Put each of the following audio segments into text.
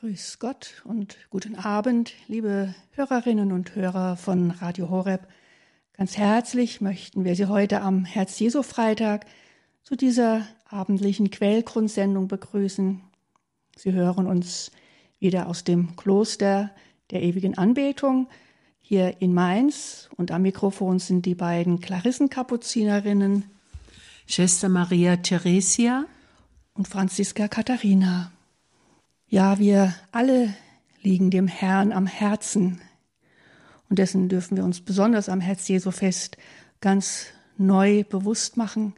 Grüß Gott und guten Abend, liebe Hörerinnen und Hörer von Radio Horeb. Ganz herzlich möchten wir Sie heute am Herz-Jesu-Freitag zu dieser abendlichen Quellgrundsendung begrüßen. Sie hören uns wieder aus dem Kloster der ewigen Anbetung hier in Mainz und am Mikrofon sind die beiden Klarissenkapuzinerinnen Schwester Maria Theresia und Franziska Katharina. Ja, wir alle liegen dem Herrn am Herzen. Und dessen dürfen wir uns besonders am Herz Jesu fest ganz neu bewusst machen.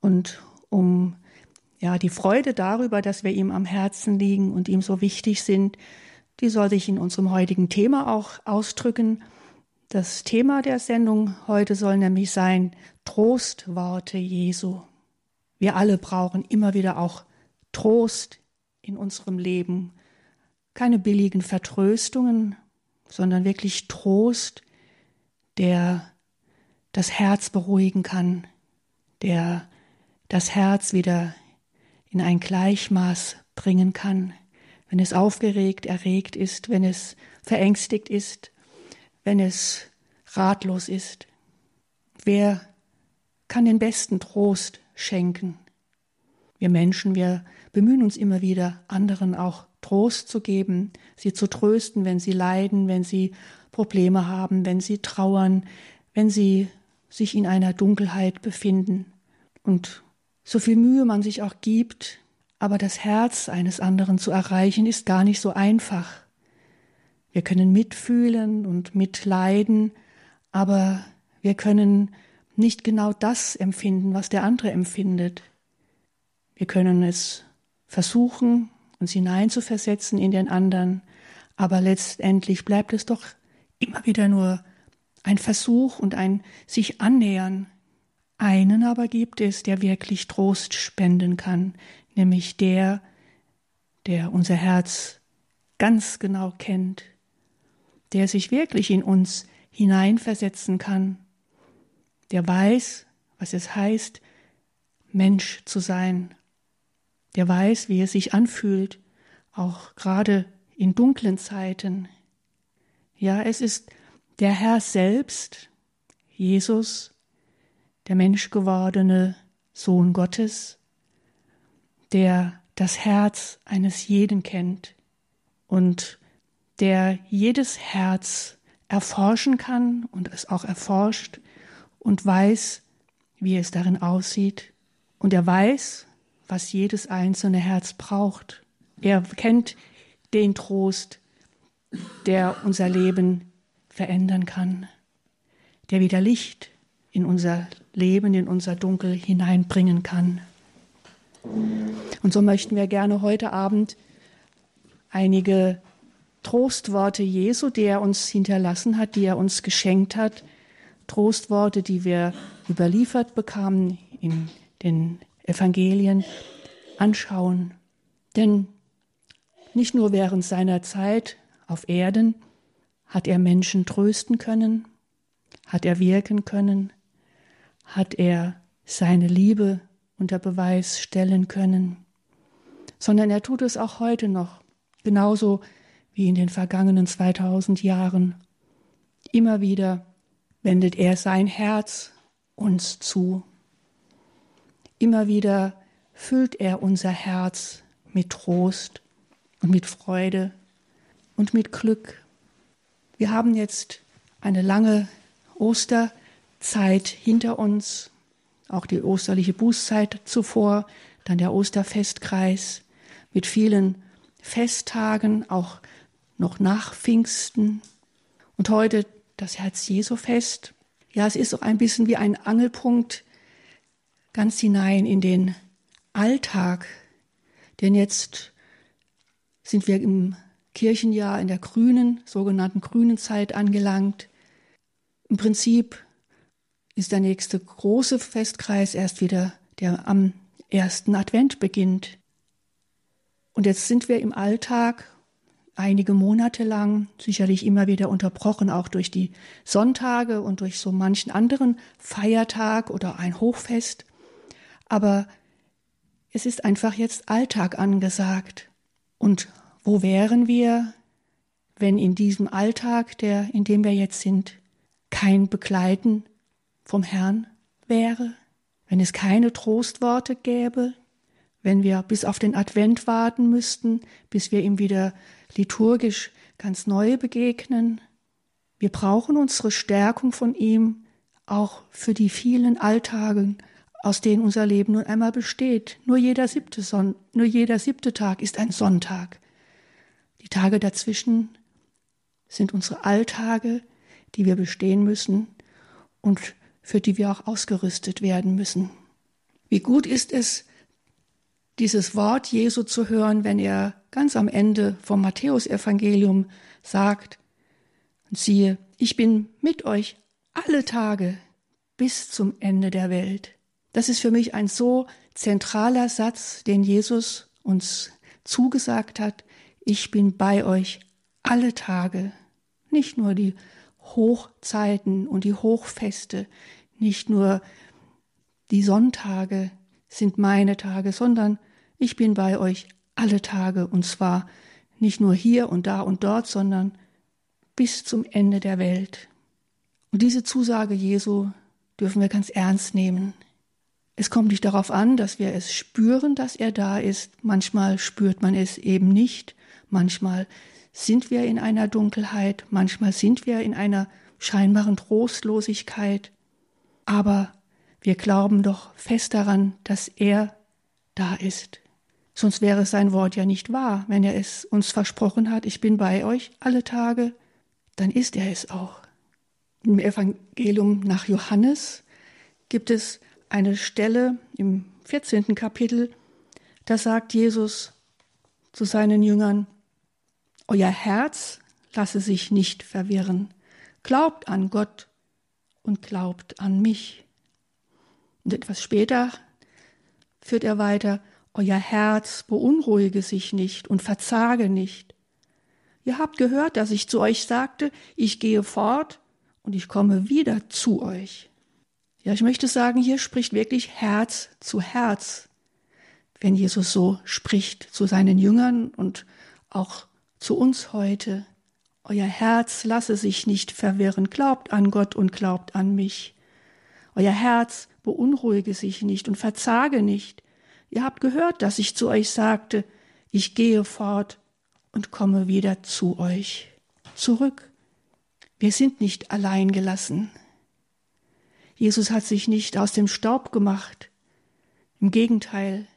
Und um ja, die Freude darüber, dass wir ihm am Herzen liegen und ihm so wichtig sind, die soll sich in unserem heutigen Thema auch ausdrücken. Das Thema der Sendung heute soll nämlich sein Trostworte Jesu. Wir alle brauchen immer wieder auch Trost in unserem Leben. Keine billigen Vertröstungen, sondern wirklich Trost, der das Herz beruhigen kann, der das Herz wieder in ein Gleichmaß bringen kann, wenn es aufgeregt, erregt ist, wenn es verängstigt ist, wenn es ratlos ist. Wer kann den besten Trost schenken? Wir Menschen, wir bemühen uns immer wieder, anderen auch Trost zu geben, sie zu trösten, wenn sie leiden, wenn sie Probleme haben, wenn sie trauern, wenn sie sich in einer Dunkelheit befinden. Und so viel Mühe man sich auch gibt, aber das Herz eines anderen zu erreichen, ist gar nicht so einfach. Wir können mitfühlen und mitleiden, aber wir können nicht genau das empfinden, was der andere empfindet. Wir können es versuchen, uns hineinzuversetzen in den anderen, aber letztendlich bleibt es doch immer wieder nur ein Versuch und ein sich annähern. Einen aber gibt es, der wirklich Trost spenden kann, nämlich der, der unser Herz ganz genau kennt, der sich wirklich in uns hineinversetzen kann, der weiß, was es heißt, Mensch zu sein, der weiß, wie es sich anfühlt, auch gerade in dunklen Zeiten. Ja, es ist der Herr selbst, Jesus, der menschgewordene Sohn Gottes, der das Herz eines jeden kennt und der jedes Herz erforschen kann und es auch erforscht und weiß, wie es darin aussieht. Und er weiß, was jedes einzelne Herz braucht. Er kennt den Trost, der unser Leben verändern kann, der wieder Licht in unser Leben, in unser Dunkel hineinbringen kann. Und so möchten wir gerne heute Abend einige Trostworte Jesu, die er uns hinterlassen hat, die er uns geschenkt hat, Trostworte, die wir überliefert bekamen in den Evangelien anschauen. Denn nicht nur während seiner Zeit auf Erden hat er Menschen trösten können, hat er wirken können, hat er seine Liebe unter Beweis stellen können, sondern er tut es auch heute noch, genauso wie in den vergangenen 2000 Jahren. Immer wieder wendet er sein Herz uns zu. Immer wieder füllt er unser Herz mit Trost und mit Freude und mit Glück. Wir haben jetzt eine lange Osterzeit hinter uns, auch die osterliche Bußzeit zuvor, dann der Osterfestkreis mit vielen Festtagen, auch noch nach Pfingsten und heute das Herz Jesu Fest. Ja, es ist auch ein bisschen wie ein Angelpunkt ganz hinein in den Alltag. Denn jetzt sind wir im Kirchenjahr in der grünen, sogenannten grünen Zeit angelangt. Im Prinzip ist der nächste große Festkreis erst wieder, der am ersten Advent beginnt. Und jetzt sind wir im Alltag einige Monate lang, sicherlich immer wieder unterbrochen, auch durch die Sonntage und durch so manchen anderen Feiertag oder ein Hochfest. Aber es ist einfach jetzt Alltag angesagt. Und Wo wären wir, wenn in diesem Alltag, der, in dem wir jetzt sind, kein Begleiten vom Herrn wäre? Wenn es keine Trostworte gäbe? Wenn wir bis auf den Advent warten müssten, bis wir ihm wieder liturgisch ganz neu begegnen? Wir brauchen unsere Stärkung von ihm auch für die vielen Alltagen, aus denen unser Leben nun einmal besteht. Nur jeder siebte, Son nur jeder siebte Tag ist ein Sonntag. Die Tage dazwischen sind unsere Alltage, die wir bestehen müssen und für die wir auch ausgerüstet werden müssen. Wie gut ist es, dieses Wort Jesu zu hören, wenn er ganz am Ende vom Matthäusevangelium sagt, siehe, ich bin mit euch alle Tage bis zum Ende der Welt. Das ist für mich ein so zentraler Satz, den Jesus uns zugesagt hat. Ich bin bei euch alle Tage, nicht nur die Hochzeiten und die Hochfeste, nicht nur die Sonntage sind meine Tage, sondern ich bin bei euch alle Tage und zwar nicht nur hier und da und dort, sondern bis zum Ende der Welt. Und diese Zusage Jesu dürfen wir ganz ernst nehmen. Es kommt nicht darauf an, dass wir es spüren, dass er da ist. Manchmal spürt man es eben nicht. Manchmal sind wir in einer Dunkelheit. Manchmal sind wir in einer scheinbaren Trostlosigkeit. Aber wir glauben doch fest daran, dass er da ist. Sonst wäre sein Wort ja nicht wahr, wenn er es uns versprochen hat, ich bin bei euch alle Tage dann ist er es auch. Im Evangelium nach Johannes gibt es eine Stelle im 14. Kapitel, da sagt Jesus zu seinen Jüngern, Euer Herz lasse sich nicht verwirren, glaubt an Gott und glaubt an mich. Und etwas später führt er weiter, Euer Herz beunruhige sich nicht und verzage nicht. Ihr habt gehört, dass ich zu euch sagte, ich gehe fort und ich komme wieder zu euch. Ja, ich möchte sagen, hier spricht wirklich Herz zu Herz, wenn Jesus so spricht zu seinen Jüngern und auch zu uns heute. Euer Herz lasse sich nicht verwirren, glaubt an Gott und glaubt an mich. Euer Herz beunruhige sich nicht und verzage nicht. Ihr habt gehört, dass ich zu euch sagte, ich gehe fort und komme wieder zu euch zurück. Wir sind nicht allein gelassen. Jesus hat sich nicht aus dem Staub gemacht. Im Gegenteil,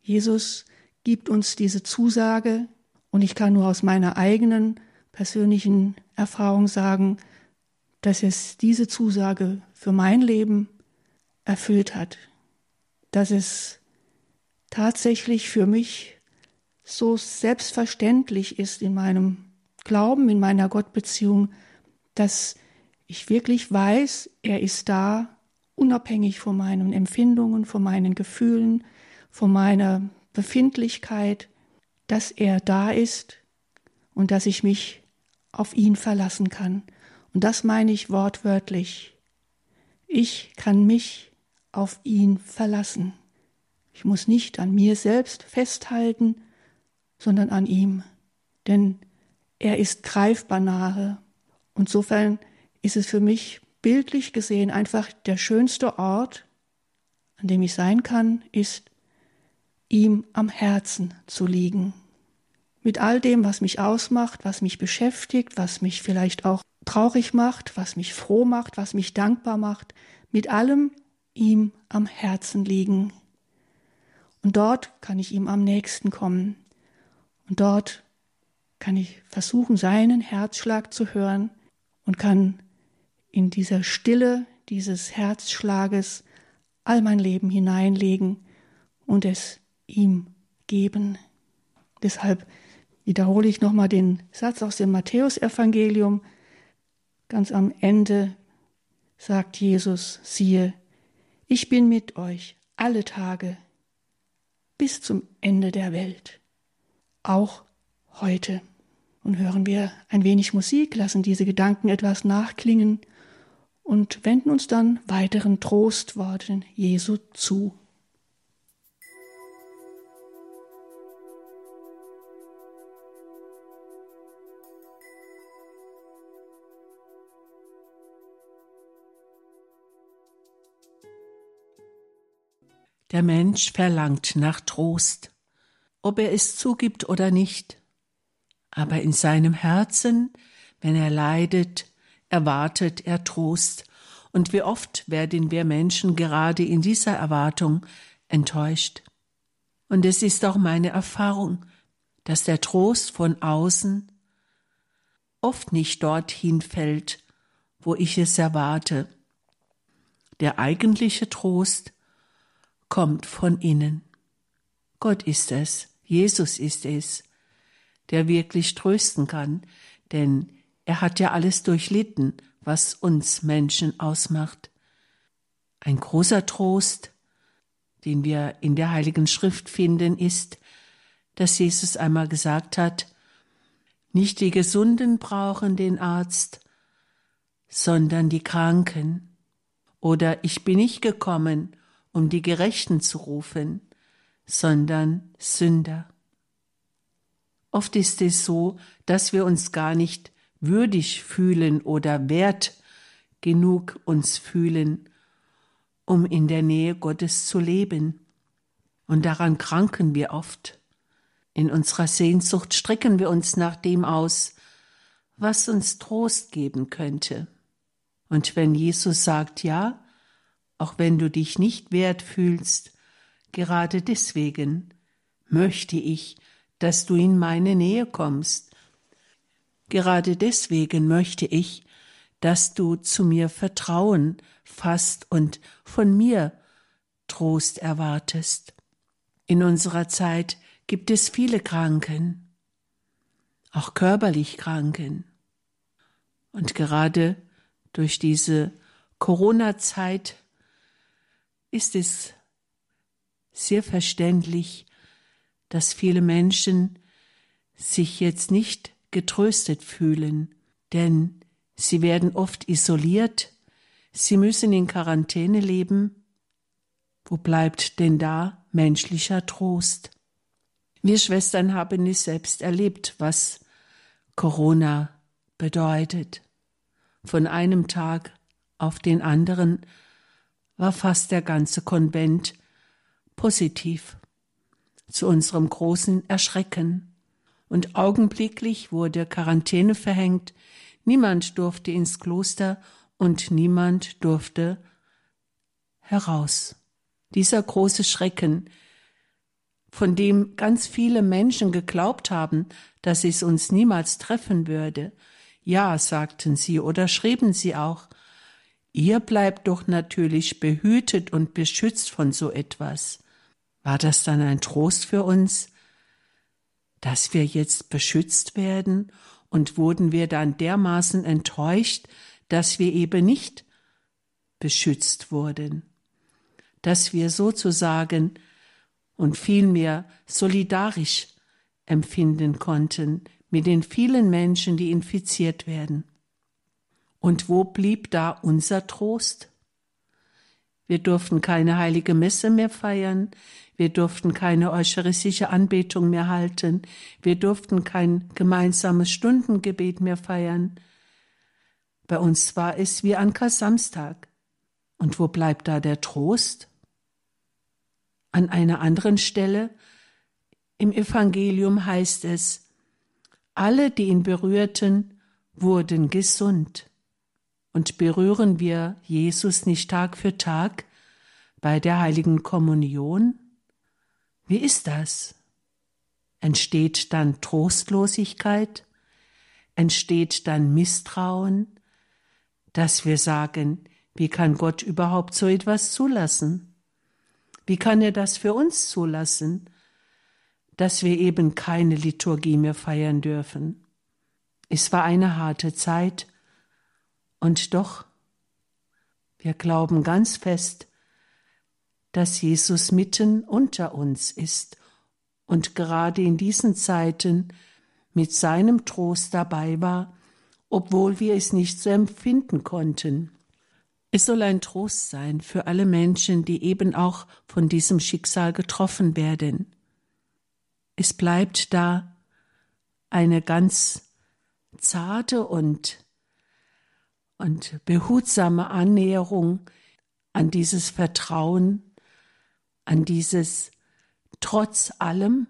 Jesus gibt uns diese Zusage und ich kann nur aus meiner eigenen persönlichen Erfahrung sagen, dass es diese Zusage für mein Leben erfüllt hat, dass es tatsächlich für mich so selbstverständlich ist in meinem Glauben, in meiner Gottbeziehung, dass ich wirklich weiß, er ist da, unabhängig von meinen Empfindungen, von meinen Gefühlen, von meiner Befindlichkeit, dass er da ist und dass ich mich auf ihn verlassen kann. Und das meine ich wortwörtlich. Ich kann mich auf ihn verlassen. Ich muss nicht an mir selbst festhalten, sondern an ihm. Denn er ist greifbar nahe. Und insofern ist es für mich bildlich gesehen einfach der schönste Ort, an dem ich sein kann, ist ihm am Herzen zu liegen. Mit all dem, was mich ausmacht, was mich beschäftigt, was mich vielleicht auch traurig macht, was mich froh macht, was mich dankbar macht, mit allem ihm am Herzen liegen. Und dort kann ich ihm am nächsten kommen. Und dort kann ich versuchen, seinen Herzschlag zu hören und kann in dieser Stille dieses Herzschlages all mein Leben hineinlegen und es ihm geben. Deshalb wiederhole ich nochmal den Satz aus dem Matthäusevangelium. Ganz am Ende sagt Jesus, siehe, ich bin mit euch alle Tage bis zum Ende der Welt auch heute. Und hören wir ein wenig Musik, lassen diese Gedanken etwas nachklingen und wenden uns dann weiteren Trostworten Jesu zu. Der Mensch verlangt nach Trost, ob er es zugibt oder nicht. Aber in seinem Herzen, wenn er leidet, erwartet er Trost. Und wie oft werden wir Menschen gerade in dieser Erwartung enttäuscht. Und es ist auch meine Erfahrung, dass der Trost von außen oft nicht dorthin fällt, wo ich es erwarte. Der eigentliche Trost kommt von innen. Gott ist es, Jesus ist es, der wirklich trösten kann, denn er hat ja alles durchlitten, was uns Menschen ausmacht. Ein großer Trost, den wir in der Heiligen Schrift finden, ist, dass Jesus einmal gesagt hat, nicht die Gesunden brauchen den Arzt, sondern die Kranken. Oder ich bin nicht gekommen, um die Gerechten zu rufen, sondern Sünder. Oft ist es so, dass wir uns gar nicht würdig fühlen oder wert genug uns fühlen, um in der Nähe Gottes zu leben. Und daran kranken wir oft. In unserer Sehnsucht strecken wir uns nach dem aus, was uns Trost geben könnte. Und wenn Jesus sagt ja, auch wenn du dich nicht wert fühlst, gerade deswegen möchte ich, dass du in meine Nähe kommst. Gerade deswegen möchte ich, dass du zu mir Vertrauen fasst und von mir Trost erwartest. In unserer Zeit gibt es viele Kranken, auch körperlich Kranken. Und gerade durch diese Corona-Zeit ist es sehr verständlich, dass viele Menschen sich jetzt nicht getröstet fühlen, denn sie werden oft isoliert, sie müssen in Quarantäne leben. Wo bleibt denn da menschlicher Trost? Wir Schwestern haben es selbst erlebt, was Corona bedeutet. Von einem Tag auf den anderen war fast der ganze Konvent positiv. Zu unserem großen Erschrecken. Und augenblicklich wurde Quarantäne verhängt, niemand durfte ins Kloster und niemand durfte heraus. Dieser große Schrecken, von dem ganz viele Menschen geglaubt haben, dass es uns niemals treffen würde, ja, sagten sie oder schrieben sie auch, ihr bleibt doch natürlich behütet und beschützt von so etwas. War das dann ein Trost für uns, dass wir jetzt beschützt werden und wurden wir dann dermaßen enttäuscht, dass wir eben nicht beschützt wurden, dass wir sozusagen und vielmehr solidarisch empfinden konnten mit den vielen Menschen, die infiziert werden. Und wo blieb da unser Trost? Wir durften keine heilige Messe mehr feiern, wir durften keine eucharistische Anbetung mehr halten, wir durften kein gemeinsames Stundengebet mehr feiern. Bei uns war es wie an Samstag. Und wo bleibt da der Trost? An einer anderen Stelle im Evangelium heißt es, alle, die ihn berührten, wurden gesund. Und berühren wir Jesus nicht Tag für Tag bei der heiligen Kommunion? Wie ist das? Entsteht dann Trostlosigkeit? Entsteht dann Misstrauen, dass wir sagen, wie kann Gott überhaupt so etwas zulassen? Wie kann er das für uns zulassen? dass wir eben keine Liturgie mehr feiern dürfen. Es war eine harte Zeit, und doch, wir glauben ganz fest, dass Jesus mitten unter uns ist und gerade in diesen Zeiten mit seinem Trost dabei war, obwohl wir es nicht so empfinden konnten. Es soll ein Trost sein für alle Menschen, die eben auch von diesem Schicksal getroffen werden. Es bleibt da eine ganz zarte und, und behutsame Annäherung an dieses Vertrauen, an dieses trotz allem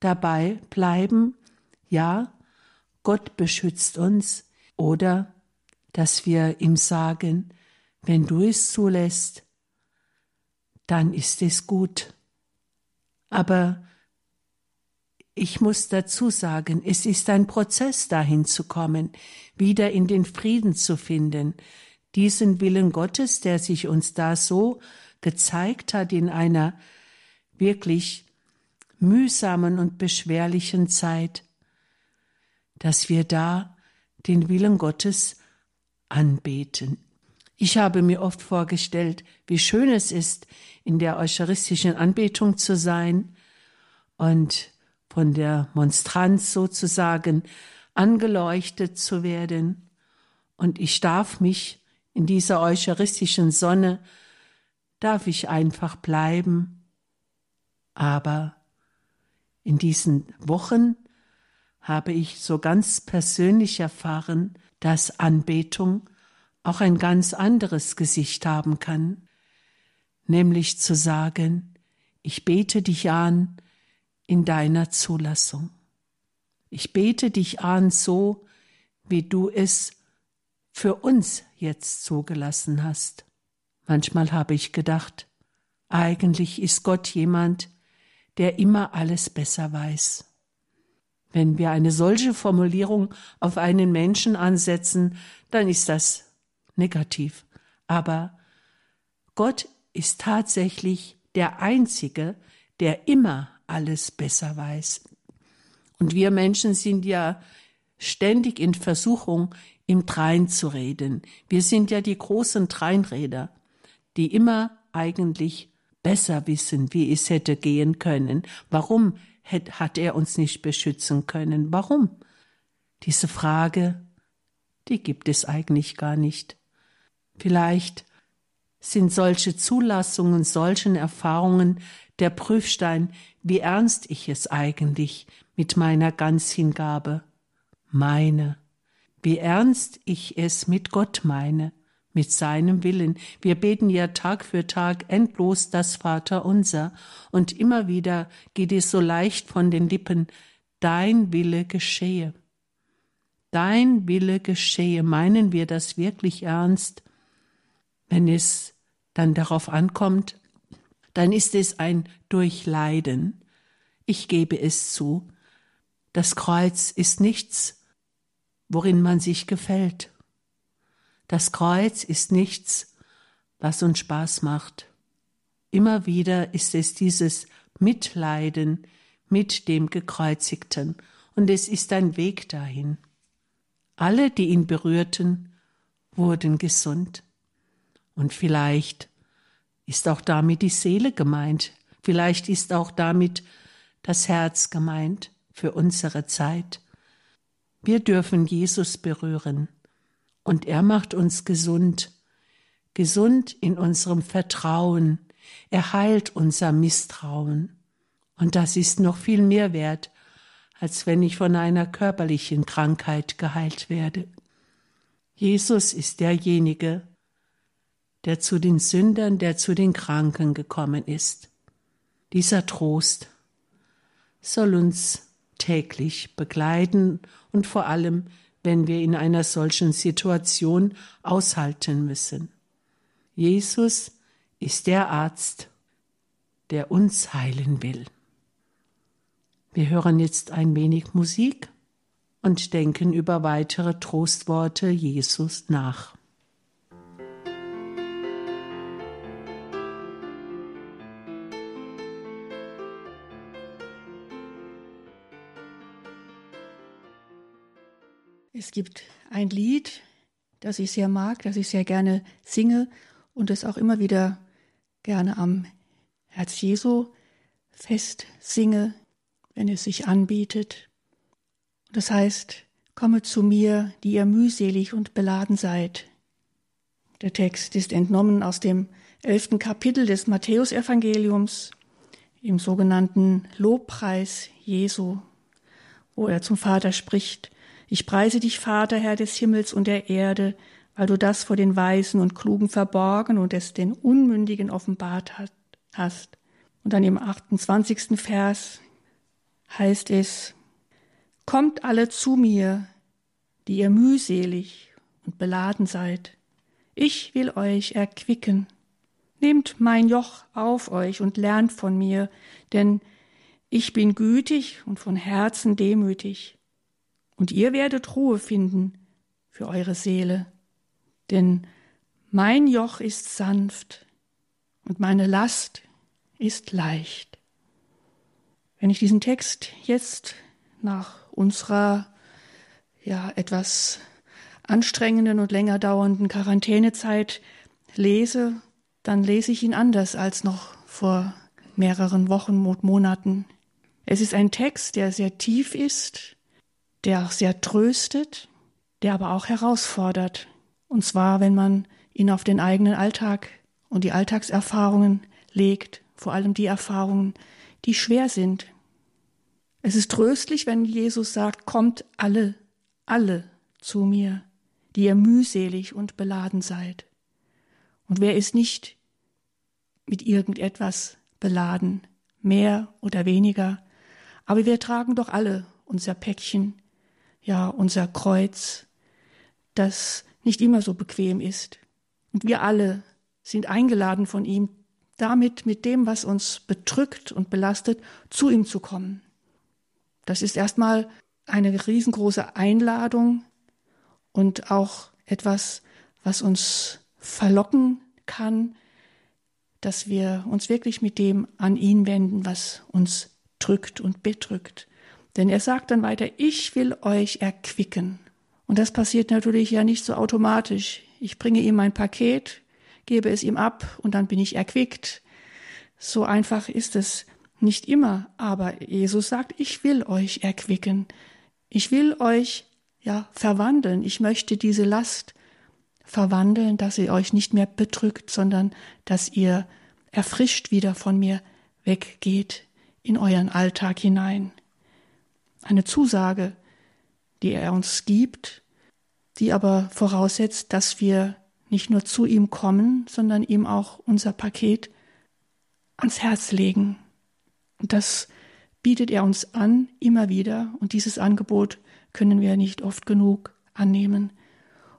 dabei bleiben, ja, Gott beschützt uns, oder dass wir ihm sagen, wenn du es zulässt, dann ist es gut. Aber ich muss dazu sagen, es ist ein Prozess dahin zu kommen, wieder in den Frieden zu finden, diesen Willen Gottes, der sich uns da so gezeigt hat in einer wirklich mühsamen und beschwerlichen Zeit, dass wir da den Willen Gottes anbeten. Ich habe mir oft vorgestellt, wie schön es ist, in der eucharistischen Anbetung zu sein und von der Monstranz sozusagen angeleuchtet zu werden. Und ich darf mich in dieser eucharistischen Sonne, darf ich einfach bleiben. Aber in diesen Wochen habe ich so ganz persönlich erfahren, dass Anbetung auch ein ganz anderes Gesicht haben kann, nämlich zu sagen, ich bete dich an in deiner Zulassung. Ich bete dich an so, wie du es für uns jetzt zugelassen hast. Manchmal habe ich gedacht, eigentlich ist Gott jemand, der immer alles besser weiß. Wenn wir eine solche Formulierung auf einen Menschen ansetzen, dann ist das negativ. Aber Gott ist tatsächlich der Einzige, der immer alles besser weiß. Und wir Menschen sind ja ständig in Versuchung, im Drein zu reden. Wir sind ja die großen Dreinräder, die immer eigentlich besser wissen, wie es hätte gehen können. Warum hat er uns nicht beschützen können? Warum? Diese Frage, die gibt es eigentlich gar nicht. Vielleicht sind solche Zulassungen, solchen Erfahrungen der Prüfstein, wie ernst ich es eigentlich mit meiner Ganzhingabe meine, wie ernst ich es mit Gott meine, mit seinem Willen. Wir beten ja Tag für Tag endlos das Vaterunser, und immer wieder geht es so leicht von den Lippen, dein Wille geschehe. Dein Wille geschehe, meinen wir das wirklich ernst? Wenn es dann darauf ankommt, dann ist es ein Durchleiden. Ich gebe es zu. Das Kreuz ist nichts, worin man sich gefällt. Das Kreuz ist nichts, was uns Spaß macht. Immer wieder ist es dieses Mitleiden mit dem Gekreuzigten, und es ist ein Weg dahin. Alle, die ihn berührten, wurden gesund. Und vielleicht ist auch damit die Seele gemeint, vielleicht ist auch damit das Herz gemeint für unsere Zeit. Wir dürfen Jesus berühren und er macht uns gesund, gesund in unserem Vertrauen, er heilt unser Misstrauen. Und das ist noch viel mehr wert, als wenn ich von einer körperlichen Krankheit geheilt werde. Jesus ist derjenige, der zu den Sündern, der zu den Kranken gekommen ist. Dieser Trost soll uns täglich begleiten und vor allem, wenn wir in einer solchen Situation aushalten müssen. Jesus ist der Arzt, der uns heilen will. Wir hören jetzt ein wenig Musik und denken über weitere Trostworte Jesus nach. Es gibt ein Lied, das ich sehr mag, das ich sehr gerne singe und es auch immer wieder gerne am Herz Jesu fest singe, wenn es sich anbietet. Das heißt, komme zu mir, die ihr mühselig und beladen seid. Der Text ist entnommen aus dem elften Kapitel des Matthäusevangeliums, im sogenannten Lobpreis Jesu, wo er zum Vater spricht, ich preise dich, Vater, Herr des Himmels und der Erde, weil du das vor den Weisen und Klugen verborgen und es den Unmündigen offenbart hast. Und dann im 28. Vers heißt es, Kommt alle zu mir, die ihr mühselig und beladen seid. Ich will euch erquicken. Nehmt mein Joch auf euch und lernt von mir, denn ich bin gütig und von Herzen demütig. Und ihr werdet Ruhe finden für eure Seele. Denn mein Joch ist sanft und meine Last ist leicht. Wenn ich diesen Text jetzt nach unserer ja etwas anstrengenden und länger dauernden Quarantänezeit lese, dann lese ich ihn anders als noch vor mehreren Wochen und Monaten. Es ist ein Text, der sehr tief ist, der auch sehr tröstet, der aber auch herausfordert. Und zwar, wenn man ihn auf den eigenen Alltag und die Alltagserfahrungen legt, vor allem die Erfahrungen, die schwer sind. Es ist tröstlich, wenn Jesus sagt, kommt alle, alle zu mir, die ihr mühselig und beladen seid. Und wer ist nicht mit irgendetwas beladen, mehr oder weniger, aber wir tragen doch alle unser Päckchen, ja, unser Kreuz, das nicht immer so bequem ist. Und wir alle sind eingeladen von ihm, damit mit dem, was uns bedrückt und belastet, zu ihm zu kommen. Das ist erstmal eine riesengroße Einladung und auch etwas, was uns verlocken kann, dass wir uns wirklich mit dem an ihn wenden, was uns drückt und bedrückt. Denn er sagt dann weiter, ich will euch erquicken. Und das passiert natürlich ja nicht so automatisch. Ich bringe ihm mein Paket, gebe es ihm ab und dann bin ich erquickt. So einfach ist es nicht immer, aber Jesus sagt, ich will euch erquicken. Ich will euch ja verwandeln. Ich möchte diese Last verwandeln, dass sie euch nicht mehr bedrückt, sondern dass ihr erfrischt wieder von mir weggeht in euren Alltag hinein. Eine Zusage, die er uns gibt, die aber voraussetzt, dass wir nicht nur zu ihm kommen, sondern ihm auch unser Paket ans Herz legen. Und das bietet er uns an, immer wieder, und dieses Angebot können wir nicht oft genug annehmen.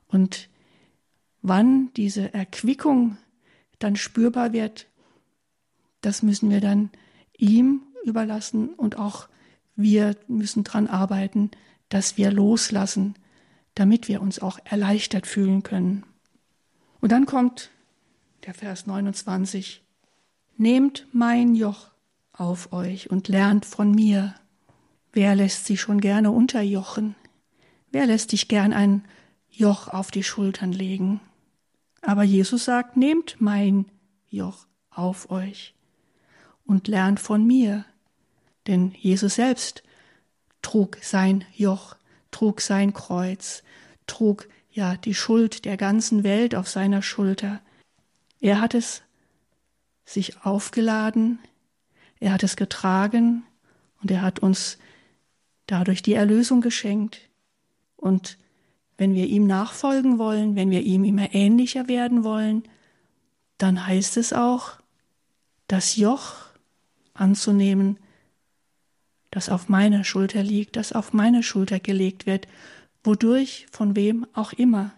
Und wann diese Erquickung dann spürbar wird, das müssen wir dann ihm überlassen und auch wir müssen dran arbeiten, dass wir loslassen, damit wir uns auch erleichtert fühlen können. Und dann kommt der Vers 29. Nehmt mein Joch auf euch und lernt von mir. Wer lässt sich schon gerne unterjochen? Wer lässt dich gern ein Joch auf die Schultern legen? Aber Jesus sagt, nehmt mein Joch auf euch und lernt von mir. Denn Jesus selbst trug sein Joch, trug sein Kreuz, trug ja die Schuld der ganzen Welt auf seiner Schulter. Er hat es sich aufgeladen, er hat es getragen und er hat uns dadurch die Erlösung geschenkt. Und wenn wir ihm nachfolgen wollen, wenn wir ihm immer ähnlicher werden wollen, dann heißt es auch, das Joch anzunehmen, das auf meiner Schulter liegt, das auf meine Schulter gelegt wird, wodurch, von wem auch immer.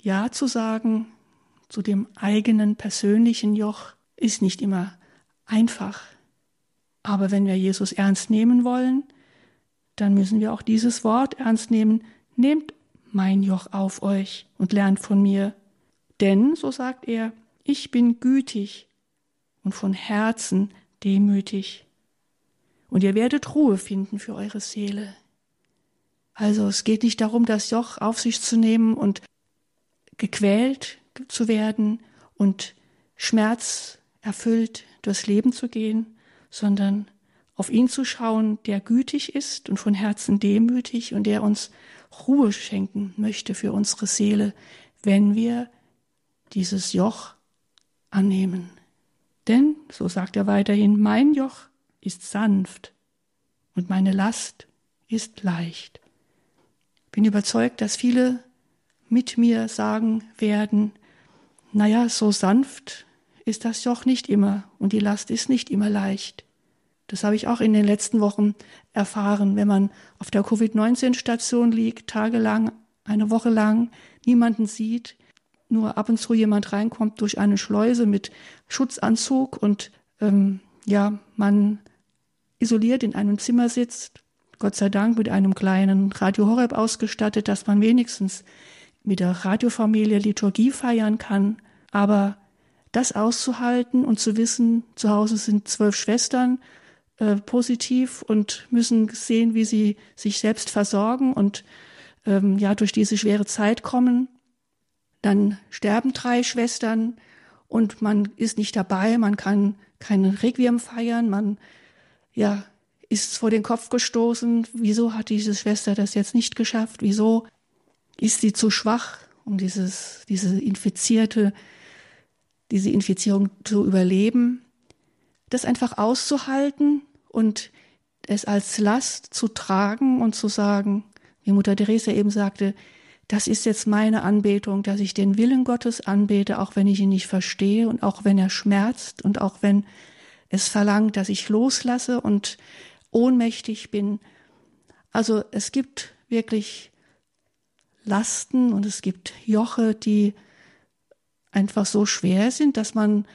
Ja zu sagen zu dem eigenen persönlichen Joch ist nicht immer einfach. Aber wenn wir Jesus ernst nehmen wollen, dann müssen wir auch dieses Wort ernst nehmen. Nehmt mein Joch auf euch und lernt von mir. Denn, so sagt er, ich bin gütig und von Herzen demütig und ihr werdet Ruhe finden für eure Seele. Also es geht nicht darum, das Joch auf sich zu nehmen und gequält zu werden und Schmerz erfüllt durchs Leben zu gehen, sondern auf ihn zu schauen, der gütig ist und von Herzen demütig und der uns Ruhe schenken möchte für unsere Seele, wenn wir dieses Joch annehmen. Denn, so sagt er weiterhin, mein Joch ist sanft und meine Last ist leicht. Bin überzeugt, dass viele mit mir sagen werden, naja, so sanft ist das Joch nicht immer und die Last ist nicht immer leicht. Das habe ich auch in den letzten Wochen erfahren, wenn man auf der Covid-19-Station liegt, tagelang, eine Woche lang, niemanden sieht, nur ab und zu jemand reinkommt durch eine Schleuse mit Schutzanzug und ähm, ja, man isoliert in einem Zimmer sitzt, Gott sei Dank mit einem kleinen Radio Horeb ausgestattet, dass man wenigstens mit der Radiofamilie Liturgie feiern kann. Aber das auszuhalten und zu wissen, zu Hause sind zwölf Schwestern äh, positiv und müssen sehen, wie sie sich selbst versorgen und ähm, ja durch diese schwere Zeit kommen. Dann sterben drei Schwestern und man ist nicht dabei, man kann kein Requiem feiern, man ja ist vor den Kopf gestoßen, wieso hat diese Schwester das jetzt nicht geschafft, wieso ist sie zu schwach, um dieses, diese infizierte, diese Infizierung zu überleben, das einfach auszuhalten und es als Last zu tragen und zu sagen, wie Mutter Theresa eben sagte, das ist jetzt meine Anbetung, dass ich den Willen Gottes anbete, auch wenn ich ihn nicht verstehe und auch wenn er schmerzt und auch wenn es verlangt, dass ich loslasse und ohnmächtig bin. Also es gibt wirklich Lasten und es gibt Joche, die einfach so schwer sind, dass man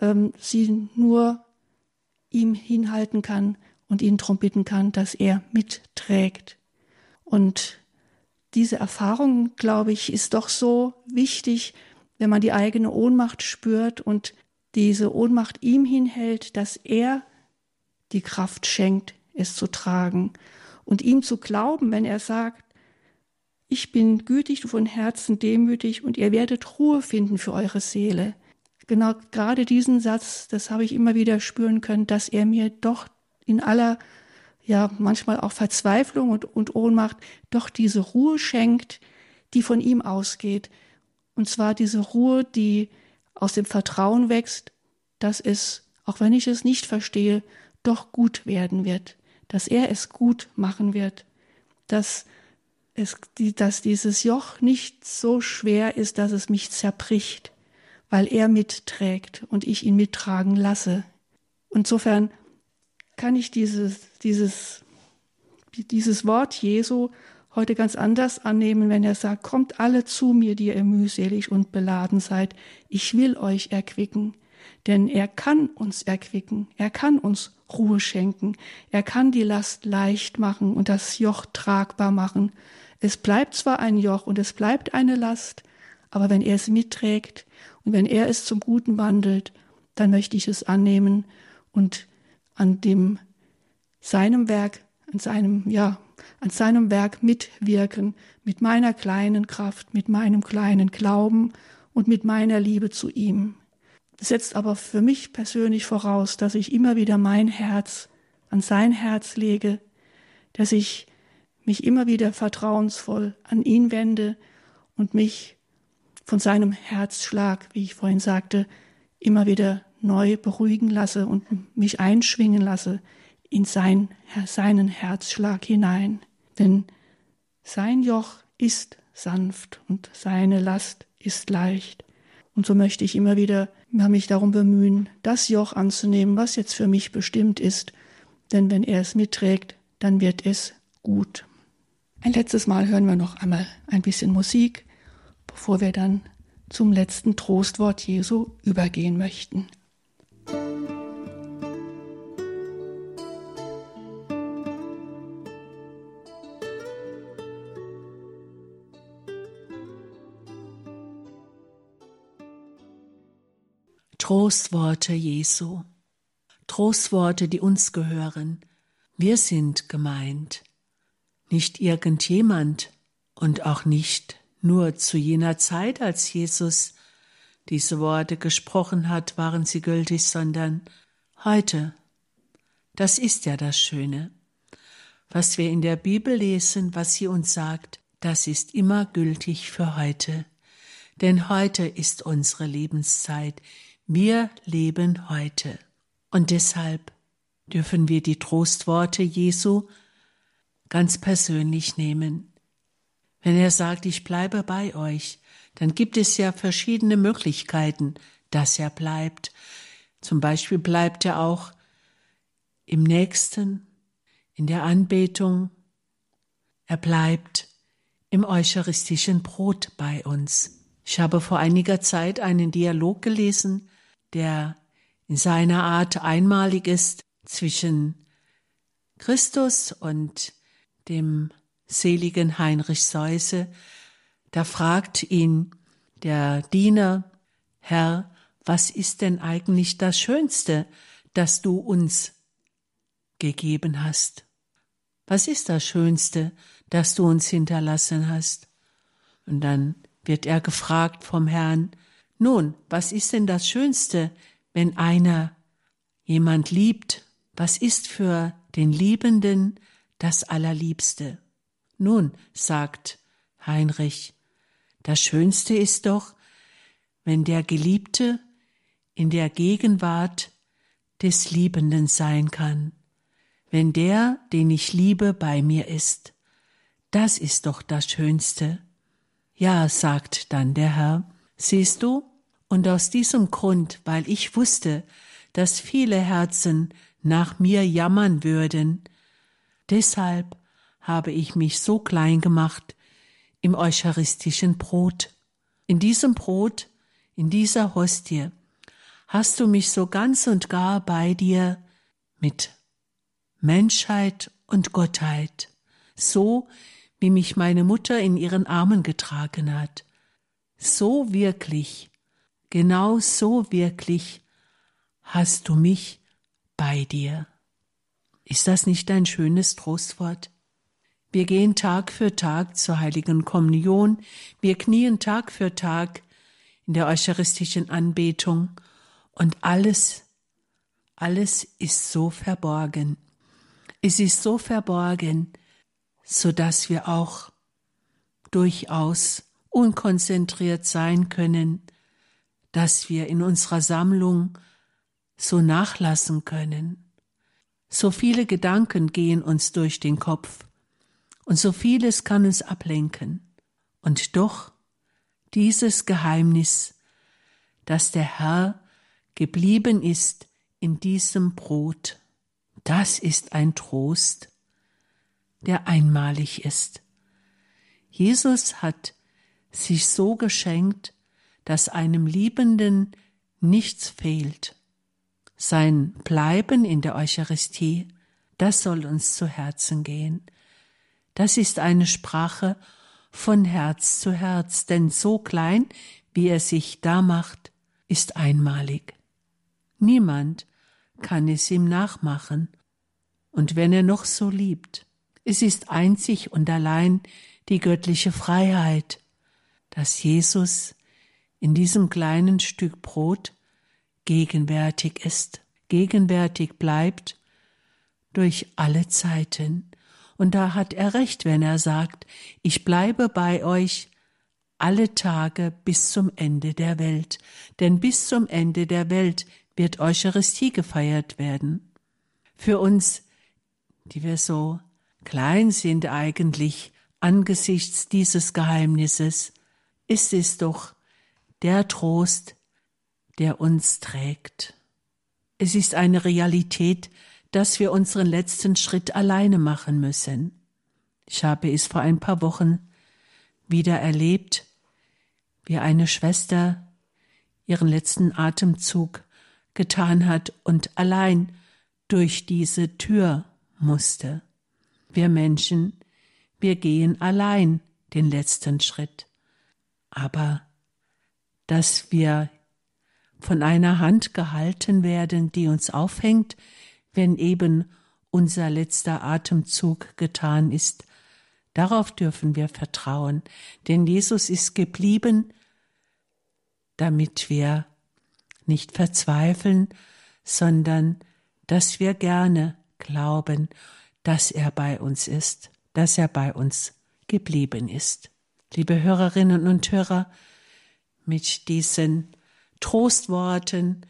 ähm, sie nur ihm hinhalten kann und ihn darum bitten kann, dass er mitträgt. Und diese Erfahrung, glaube ich, ist doch so wichtig, wenn man die eigene Ohnmacht spürt und diese Ohnmacht ihm hinhält, dass er die Kraft schenkt, es zu tragen und ihm zu glauben, wenn er sagt, ich bin gütig von Herzen demütig und ihr werdet Ruhe finden für eure Seele. Genau gerade diesen Satz, das habe ich immer wieder spüren können, dass er mir doch in aller, ja, manchmal auch Verzweiflung und, und Ohnmacht doch diese Ruhe schenkt, die von ihm ausgeht. Und zwar diese Ruhe, die aus dem Vertrauen wächst, dass es, auch wenn ich es nicht verstehe, doch gut werden wird, dass er es gut machen wird, dass es, dass dieses Joch nicht so schwer ist, dass es mich zerbricht, weil er mitträgt und ich ihn mittragen lasse. Insofern kann ich dieses, dieses, dieses Wort Jesu heute ganz anders annehmen, wenn er sagt, kommt alle zu mir, die ihr mühselig und beladen seid, ich will euch erquicken, denn er kann uns erquicken, er kann uns Ruhe schenken, er kann die Last leicht machen und das Joch tragbar machen. Es bleibt zwar ein Joch und es bleibt eine Last, aber wenn er es mitträgt und wenn er es zum Guten wandelt, dann möchte ich es annehmen und an dem seinem Werk, an seinem, ja, an seinem Werk mitwirken, mit meiner kleinen Kraft, mit meinem kleinen Glauben und mit meiner Liebe zu ihm. Das setzt aber für mich persönlich voraus, dass ich immer wieder mein Herz an sein Herz lege, dass ich mich immer wieder vertrauensvoll an ihn wende und mich von seinem Herzschlag, wie ich vorhin sagte, immer wieder neu beruhigen lasse und mich einschwingen lasse in sein, seinen Herzschlag hinein. Denn sein Joch ist sanft und seine Last ist leicht. Und so möchte ich immer wieder mich darum bemühen, das Joch anzunehmen, was jetzt für mich bestimmt ist. Denn wenn er es mitträgt, dann wird es gut. Ein letztes Mal hören wir noch einmal ein bisschen Musik, bevor wir dann zum letzten Trostwort Jesu übergehen möchten. Trostworte Jesu. Trostworte, die uns gehören. Wir sind gemeint nicht irgendjemand und auch nicht nur zu jener Zeit, als Jesus diese Worte gesprochen hat, waren sie gültig, sondern heute. Das ist ja das Schöne. Was wir in der Bibel lesen, was sie uns sagt, das ist immer gültig für heute. Denn heute ist unsere Lebenszeit. Wir leben heute. Und deshalb dürfen wir die Trostworte Jesu ganz persönlich nehmen. Wenn er sagt, ich bleibe bei euch, dann gibt es ja verschiedene Möglichkeiten, dass er bleibt. Zum Beispiel bleibt er auch im Nächsten, in der Anbetung. Er bleibt im eucharistischen Brot bei uns. Ich habe vor einiger Zeit einen Dialog gelesen, der in seiner Art einmalig ist zwischen Christus und dem seligen Heinrich Seuse. Da fragt ihn der Diener, Herr, was ist denn eigentlich das Schönste, das du uns gegeben hast? Was ist das Schönste, das du uns hinterlassen hast? Und dann wird er gefragt vom Herrn, nun, was ist denn das Schönste, wenn einer jemand liebt? Was ist für den Liebenden das Allerliebste? Nun, sagt Heinrich, das Schönste ist doch, wenn der Geliebte in der Gegenwart des Liebenden sein kann, wenn der, den ich liebe, bei mir ist. Das ist doch das Schönste. Ja, sagt dann der Herr, siehst du, und aus diesem Grund, weil ich wusste, dass viele Herzen nach mir jammern würden, deshalb habe ich mich so klein gemacht im eucharistischen Brot. In diesem Brot, in dieser Hostie, hast du mich so ganz und gar bei dir mit Menschheit und Gottheit, so wie mich meine Mutter in ihren Armen getragen hat. So wirklich, genau so wirklich hast du mich bei dir. Ist das nicht ein schönes Trostwort? Wir gehen Tag für Tag zur heiligen Kommunion, wir knien Tag für Tag in der eucharistischen Anbetung und alles, alles ist so verborgen. Es ist so verborgen, so dass wir auch durchaus unkonzentriert sein können, dass wir in unserer Sammlung so nachlassen können. So viele Gedanken gehen uns durch den Kopf und so vieles kann uns ablenken. Und doch dieses Geheimnis, dass der Herr geblieben ist in diesem Brot, das ist ein Trost, der einmalig ist. Jesus hat sich so geschenkt, dass einem Liebenden nichts fehlt. Sein Bleiben in der Eucharistie, das soll uns zu Herzen gehen. Das ist eine Sprache von Herz zu Herz, denn so klein, wie er sich da macht, ist einmalig. Niemand kann es ihm nachmachen. Und wenn er noch so liebt, es ist einzig und allein die göttliche Freiheit, dass Jesus in diesem kleinen Stück Brot gegenwärtig ist, gegenwärtig bleibt durch alle Zeiten. Und da hat er recht, wenn er sagt, ich bleibe bei euch alle Tage bis zum Ende der Welt, denn bis zum Ende der Welt wird Eucharistie gefeiert werden. Für uns, die wir so klein sind eigentlich angesichts dieses Geheimnisses, ist es doch der Trost, der uns trägt. Es ist eine Realität, dass wir unseren letzten Schritt alleine machen müssen. Ich habe es vor ein paar Wochen wieder erlebt, wie eine Schwester ihren letzten Atemzug getan hat und allein durch diese Tür musste. Wir Menschen, wir gehen allein den letzten Schritt. Aber dass wir von einer Hand gehalten werden, die uns aufhängt, wenn eben unser letzter Atemzug getan ist, darauf dürfen wir vertrauen, denn Jesus ist geblieben, damit wir nicht verzweifeln, sondern dass wir gerne glauben, dass er bei uns ist, dass er bei uns geblieben ist. Liebe Hörerinnen und Hörer, mit diesen Trostworten,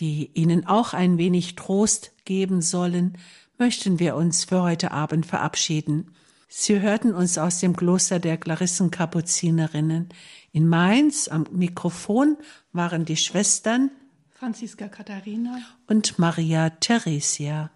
die Ihnen auch ein wenig Trost geben sollen, möchten wir uns für heute Abend verabschieden. Sie hörten uns aus dem Kloster der Klarissenkapuzinerinnen. In Mainz am Mikrofon waren die Schwestern Franziska Katharina und Maria Theresia.